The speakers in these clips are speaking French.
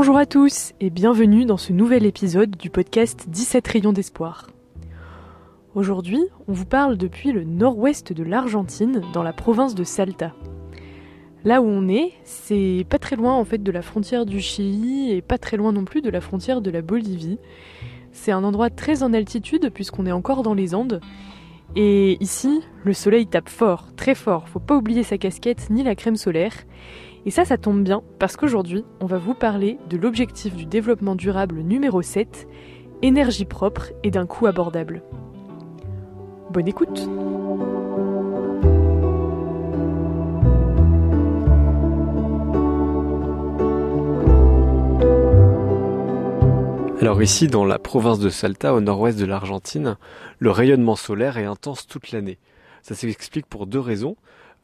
Bonjour à tous et bienvenue dans ce nouvel épisode du podcast 17 rayons d'espoir. Aujourd'hui, on vous parle depuis le nord-ouest de l'Argentine, dans la province de Salta. Là où on est, c'est pas très loin en fait de la frontière du Chili et pas très loin non plus de la frontière de la Bolivie. C'est un endroit très en altitude puisqu'on est encore dans les Andes. Et ici, le soleil tape fort, très fort. Faut pas oublier sa casquette ni la crème solaire. Et ça, ça tombe bien parce qu'aujourd'hui, on va vous parler de l'objectif du développement durable numéro 7, énergie propre et d'un coût abordable. Bonne écoute! Alors ici, dans la province de Salta, au nord-ouest de l'Argentine, le rayonnement solaire est intense toute l'année. Ça s'explique pour deux raisons.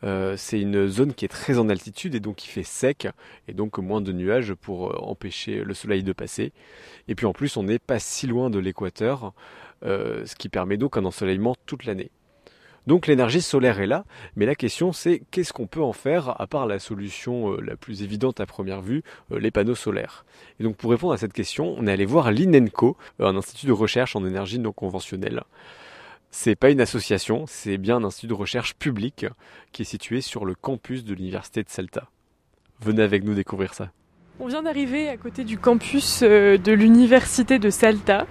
Euh, c'est une zone qui est très en altitude et donc il fait sec et donc moins de nuages pour euh, empêcher le soleil de passer. Et puis en plus, on n'est pas si loin de l'équateur, euh, ce qui permet donc un ensoleillement toute l'année. Donc l'énergie solaire est là, mais la question c'est qu'est-ce qu'on peut en faire à part la solution la plus évidente à première vue, les panneaux solaires. Et donc pour répondre à cette question, on est allé voir l'INENCO, un institut de recherche en énergie non conventionnelle. C'est pas une association, c'est bien un institut de recherche public qui est situé sur le campus de l'université de Salta. Venez avec nous découvrir ça. On vient d'arriver à côté du campus de l'université de Salta.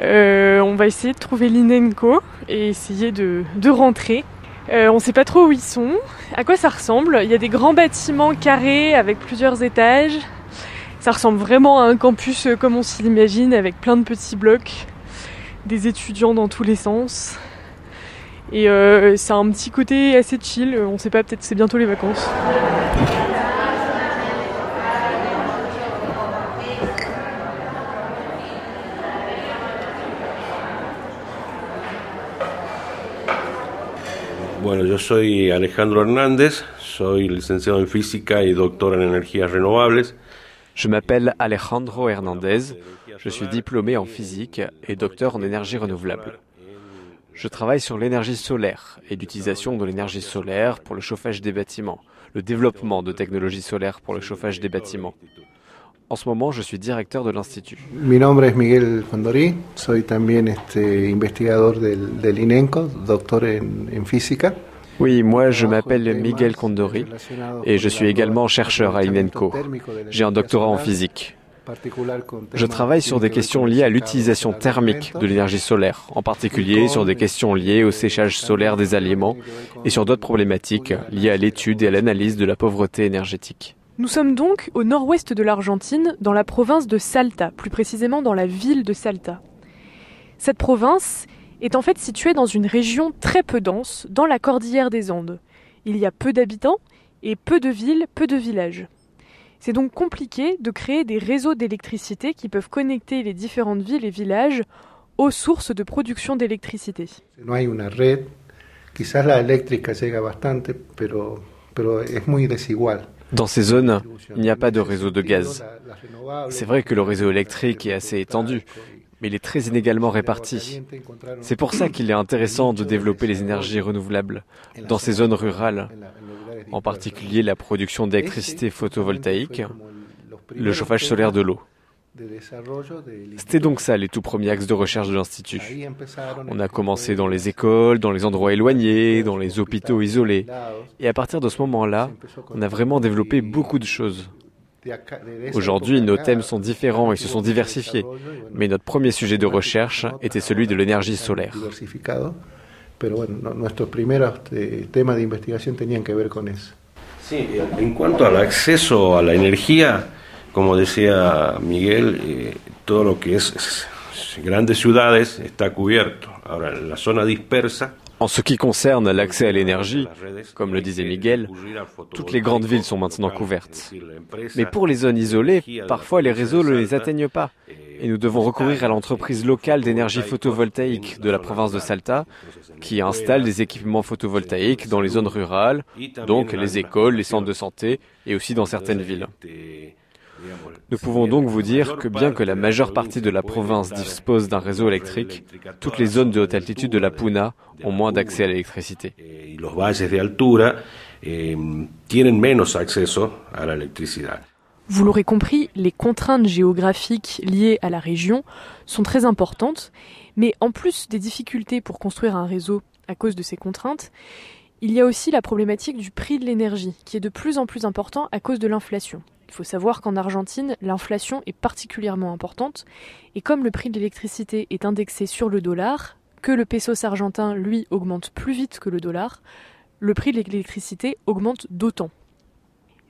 Euh, on va essayer de trouver l'Inenco et essayer de, rentrer. Euh, on ne sait pas trop où ils sont, à quoi ça ressemble. Il y a des grands bâtiments carrés avec plusieurs étages. Ça ressemble vraiment à un campus euh, comme on s'y l'imagine, avec plein de petits blocs, des étudiants dans tous les sens. Et euh, c'est un petit côté assez chill, on sait pas, peut-être c'est bientôt les vacances. Bueno, yo soy Alejandro Hernández, soy licenciado en física y doctor en energías renovables. Je m'appelle Alejandro Hernández, je suis diplômé en physique et docteur en énergie renouvelable. Je travaille sur l'énergie solaire et l'utilisation de l'énergie solaire pour le chauffage des bâtiments, le développement de technologies solaires pour le chauffage des bâtiments. En ce moment, je suis directeur de l'institut. Mi nombre es Miguel Condori, soy también este investigador del, del INENCO, doctor en, en física. Oui, moi je m'appelle Miguel Condori et je suis également chercheur à INENCO. J'ai un doctorat en physique. Je travaille sur des questions liées à l'utilisation thermique de l'énergie solaire, en particulier sur des questions liées au séchage solaire des aliments et sur d'autres problématiques liées à l'étude et à l'analyse de la pauvreté énergétique. Nous sommes donc au nord-ouest de l'Argentine, dans la province de Salta, plus précisément dans la ville de Salta. Cette province est en fait située dans une région très peu dense, dans la cordillère des Andes. Il y a peu d'habitants et peu de villes, peu de villages. C'est donc compliqué de créer des réseaux d'électricité qui peuvent connecter les différentes villes et villages aux sources de production d'électricité. No hay una red, quizás la eléctrica llega bastante, pero, pero es muy desigual. Dans ces zones, il n'y a pas de réseau de gaz. C'est vrai que le réseau électrique est assez étendu, mais il est très inégalement réparti. C'est pour ça qu'il est intéressant de développer les énergies renouvelables dans ces zones rurales, en particulier la production d'électricité photovoltaïque, le chauffage solaire de l'eau. C'était donc ça les tout premiers axes de recherche de l'Institut. On a commencé dans les écoles, dans les endroits éloignés, dans les hôpitaux isolés. Et à partir de ce moment-là, on a vraiment développé beaucoup de choses. Aujourd'hui, nos thèmes sont différents et se sont diversifiés, mais notre premier sujet de recherche était celui de l'énergie solaire. Sí, en cuanto al acceso a la energía, como decía Miguel, eh, todo lo que es grandes ciudades está cubierto. Ahora, la zona dispersa, En ce qui concerne l'accès à l'énergie, comme le disait Miguel, toutes les grandes villes sont maintenant couvertes. Mais pour les zones isolées, parfois les réseaux ne les atteignent pas. Et nous devons recourir à l'entreprise locale d'énergie photovoltaïque de la province de Salta, qui installe des équipements photovoltaïques dans les zones rurales, donc les écoles, les centres de santé et aussi dans certaines villes. Nous pouvons donc vous dire que bien que la majeure partie de la province dispose d'un réseau électrique, toutes les zones de haute altitude de la Puna ont moins d'accès à l'électricité. y los valles de altura eh. Vous l'aurez compris, les contraintes géographiques liées à la région sont très importantes, mais en plus des difficultés pour construire un réseau à cause de ces contraintes, il y a aussi la problématique du prix de l'énergie, qui est de plus en plus important à cause de l'inflation. Il faut savoir qu'en Argentine, l'inflation est particulièrement importante, et comme le prix de l'électricité est indexé sur le dollar, que le pesos argentin, lui, augmente plus vite que le dollar, le prix de l'électricité augmente d'autant.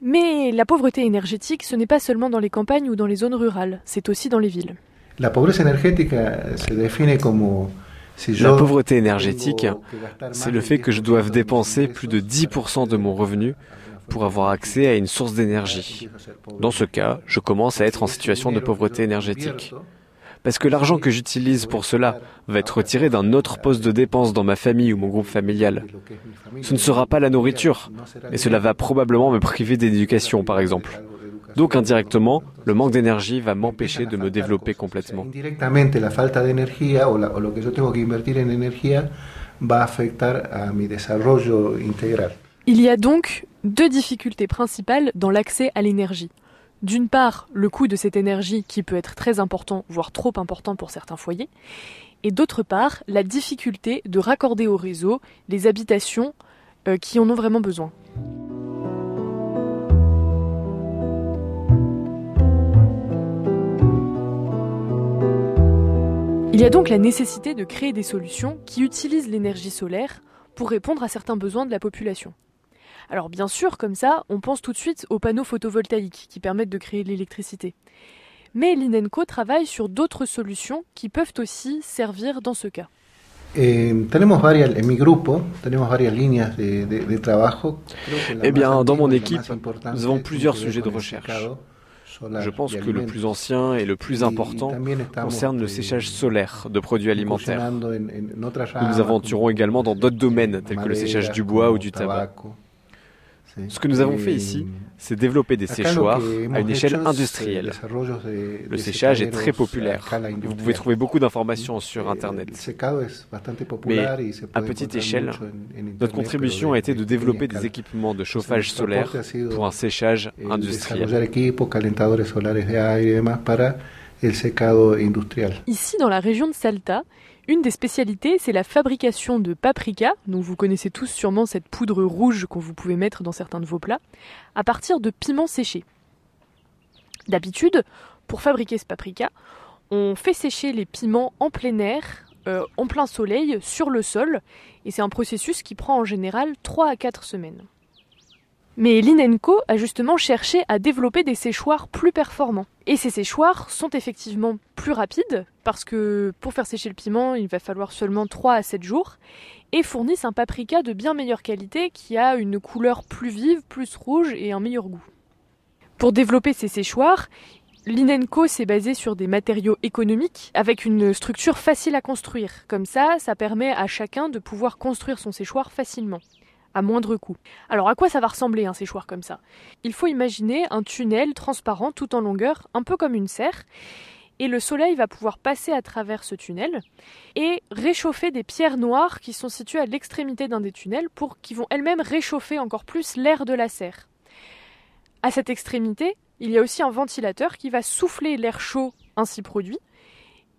Mais la pauvreté énergétique, ce n'est pas seulement dans les campagnes ou dans les zones rurales, c'est aussi dans les villes. La pauvreté énergétique se définit comme la pauvreté énergétique, c'est le fait que je doive dépenser plus de 10% de mon revenu pour avoir accès à une source d'énergie. Dans ce cas, je commence à être en situation de pauvreté énergétique. Parce que l'argent que j'utilise pour cela va être retiré d'un autre poste de dépense dans ma famille ou mon groupe familial. Ce ne sera pas la nourriture, et cela va probablement me priver d'éducation, par exemple. Donc indirectement, le manque d'énergie va m'empêcher de me développer complètement. Indirectamente, la falta de energía o, la, o lo que yo tengo que invertir en energía va a afectar a mi desarrollo integral. Il y a donc deux difficultés principales dans l'accès à l'énergie. D'une part, le coût de cette énergie qui peut être très important, voire trop important pour certains foyers, et d'autre part, la difficulté de raccorder au réseau les habitations euh, qui en ont vraiment besoin. Il y a donc la nécessité de créer des solutions qui utilisent l'énergie solaire pour répondre à certains besoins de la population. Alors bien sûr, comme ça, on pense tout de suite aux panneaux photovoltaïques qui permettent de créer de l'électricité. Mais l'INENCO travaille sur d'autres solutions qui peuvent aussi servir dans ce cas. Eh, eh bien, dans mon équipe, nous avons plusieurs sujets de recherche. Je pense que le plus ancien et le plus important concerne le séchage solaire de produits alimentaires. Nous nous aventurons également dans d'autres domaines tels que le séchage du bois ou du tabac. Ce que nous avons fait ici, c'est développer des séchoirs à une échelle industrielle. Le séchage est très populaire. Vous pouvez trouver beaucoup d'informations sur Internet. Mais à petite échelle, notre contribution a été de développer des équipements de chauffage solaire pour un séchage industriel. Ici, dans la région de Salta, une des spécialités, c'est la fabrication de paprika, dont vous connaissez tous sûrement cette poudre rouge qu'on vous pouvez mettre dans certains de vos plats, à partir de piments séchés. D'habitude, pour fabriquer ce paprika, on fait sécher les piments en plein air, euh, en plein soleil, sur le sol, et c'est un processus qui prend en général 3 à 4 semaines. Mais l'INENCO a justement cherché à développer des séchoirs plus performants. Et ces séchoirs sont effectivement plus rapides, parce que pour faire sécher le piment, il va falloir seulement 3 à 7 jours, et fournissent un paprika de bien meilleure qualité qui a une couleur plus vive, plus rouge et un meilleur goût. Pour développer ces séchoirs, L'INENCO s'est basé sur des matériaux économiques avec une structure facile à construire. Comme ça, ça permet à chacun de pouvoir construire son séchoir facilement à moindre coût. Alors à quoi ça va ressembler un séchoir comme ça? Il faut imaginer un tunnel transparent tout en longueur, un peu comme une serre, et le soleil va pouvoir passer à travers ce tunnel et réchauffer des pierres noires qui sont situées à l'extrémité d'un des tunnels pour qui vont elles-mêmes réchauffer encore plus l'air de la serre. À cette extrémité, il y a aussi un ventilateur qui va souffler l'air chaud ainsi produit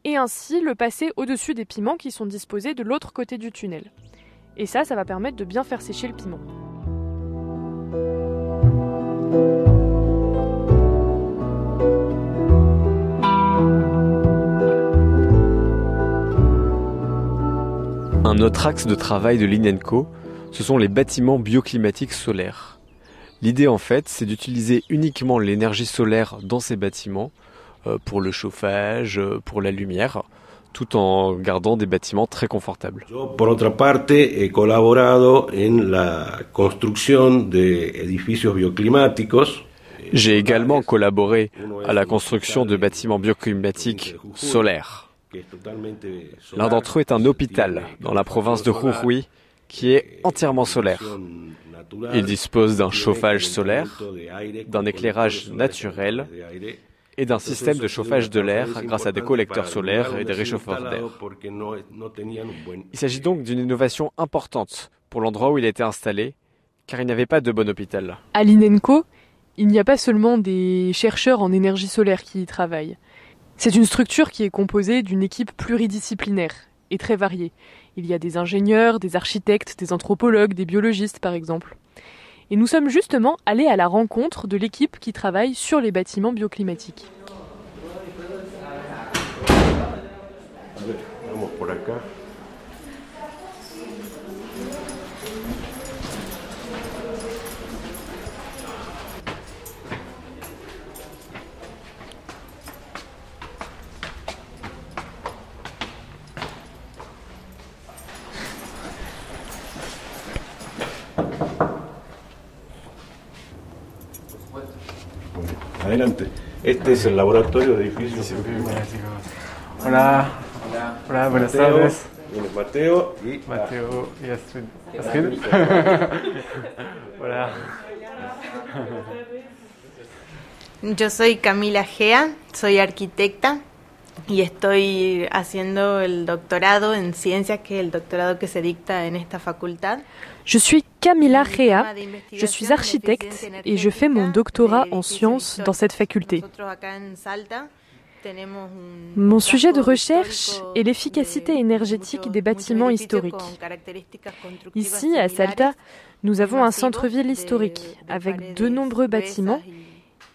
et ainsi le passer au-dessus des piments qui sont disposés de l'autre côté du tunnel. Et ça, ça va permettre de bien faire sécher le piment. Un autre axe de travail de l'INENCO, ce sont les bâtiments bioclimatiques solaires. L'idée en fait, c'est d'utiliser uniquement l'énergie solaire dans ces bâtiments euh, pour le chauffage, euh, pour la lumière, tout en gardant des bâtiments très confortables. Por otra parte, he colaborado en la construcción de edificios bioclimáticos. J'ai également collaboré à la construction de bâtiments bioclimatiques solaires. L'un d'entre eux est un hôpital dans la province de Jujuy qui est entièrement solaire. Il dispose d'un chauffage solaire, d'un éclairage naturel et d'un système de chauffage de l'air grâce à des collecteurs solaires et des réchauffeurs d'air. Il s'agit donc d'une innovation importante pour l'endroit où il a été installé, car il n'y avait pas de bon hôpital. À l'INENCO, il n'y a pas seulement des chercheurs en énergie solaire qui y travaillent. C'est une structure qui est composée d'une équipe pluridisciplinaire et très variée. Il y a des ingénieurs, des architectes, des anthropologues, des biologistes par exemple. Et nous sommes justement allés à la rencontre de l'équipe qui travaille sur les bâtiments bioclimatiques. Adelante. Este es el laboratorio de edificio. Hola. Hola, buenas Mateo, tardes. Mateo y Mateo y Astrid. Astrid. Hola. Yo soy Camila Gea, soy arquitecta y estoy haciendo el doctorado en ciencias, que es el doctorado que se dicta en esta facultad. Je suis Camila Rea, je suis architecte et je fais mon doctorat en sciences dans cette faculté. Mon sujet de recherche est l'efficacité énergétique des bâtiments historiques. Ici, à Salta, nous avons un centre-ville historique avec de nombreux bâtiments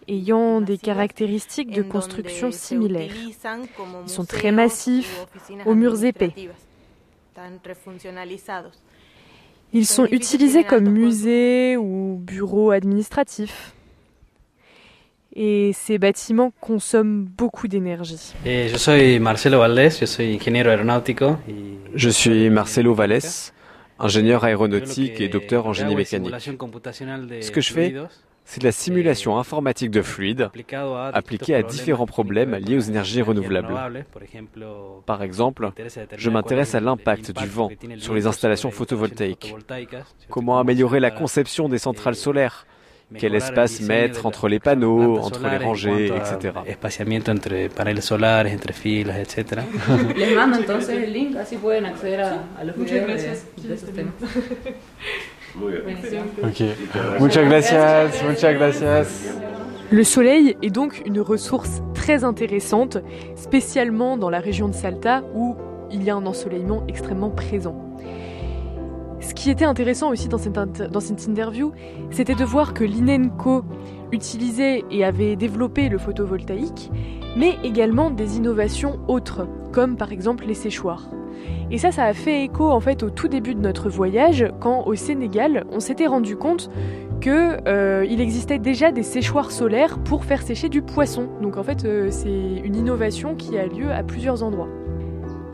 ayant des caractéristiques de construction similaires. Ils sont très massifs, aux murs épais. Ils sont utilisés comme musées ou bureaux administratifs. Et ces bâtiments consomment beaucoup d'énergie. Eh, yo soy Marcelo Valdés, yo soy ingeniero aeronáutico. Y Je suis Marcelo Vallès, ingénieur aéronautique et docteur en génie mécanique. Ce que je fais, c'est de la simulation informatique de fluides appliquée à différents problèmes liés aux énergies renouvelables. Par exemple, je m'intéresse à l'impact du vent sur les installations photovoltaïques. Comment améliorer la conception des centrales solaires? Quel espace mettre entre les panneaux, entre les rangées, etc. Muchas gracias. Muchas gracias. Le soleil est donc une ressource très intéressante, spécialement dans la région de Salta où il y a un ensoleillement extrêmement présent. Ce qui était intéressant aussi dans cette, interview, c'était de voir que l'INENCO utilisait et avait développé le photovoltaïque, mais également des innovations autres, comme par exemple les séchoirs. Et ça, ça a fait écho en fait au tout début de notre voyage, quand au Sénégal, on s'était rendu compte que euh, existait déjà des séchoirs solaires pour faire sécher du poisson. Donc en fait, euh, c'est une innovation qui a lieu à plusieurs endroits.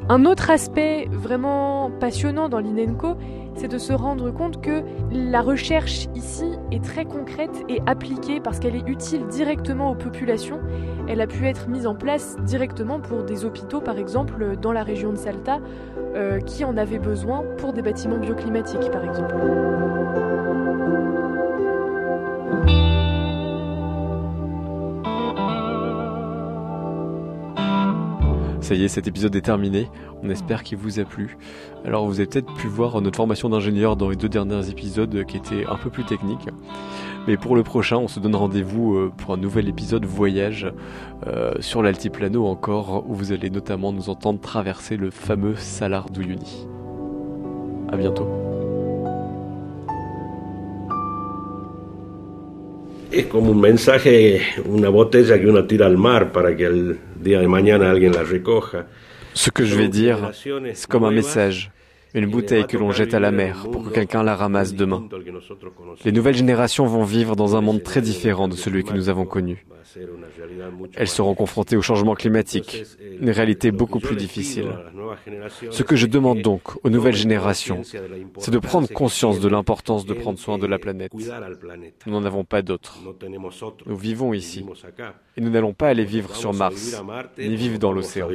Un autre aspect vraiment passionnant dans l'INENCO, c'est de se rendre compte que la recherche ici est très concrète et appliquée parce qu'elle est utile directement aux populations. Elle a pu être mise en place directement pour des hôpitaux, par exemple, dans la région de Salta, euh, qui en avaient besoin pour des bâtiments bioclimatiques, par exemple. Ça y est, cet épisode est terminé. On espère qu'il vous a plu. Alors, vous avez peut-être pu voir notre formation d'ingénieur dans les deux derniers épisodes qui étaient un peu plus techniques. Mais pour le prochain, on se donne rendez-vous euh, pour un nouvel épisode voyage euh, sur l'Altiplano encore, où vous allez notamment nous entendre traverser le fameux Salar d'Uyuni. À bientôt. Es como un mensaje, una botella que uno tira al mar para que Ce que je vais dire, c'est comme un message, une bouteille que l'on jette à la mer pour que quelqu'un la ramasse demain. Les nouvelles générations vont vivre dans un monde très différent de celui que nous avons connu. Elles seront confrontées au changement climatique, une réalité beaucoup plus difficile. Ce que je demande donc aux nouvelles générations, c'est de prendre conscience de l'importance de prendre soin de la planète. Nous n'en avons pas d'autre. Nous vivons ici. Et nous n'allons pas aller vivre sur Mars, ni vivre dans l'océan.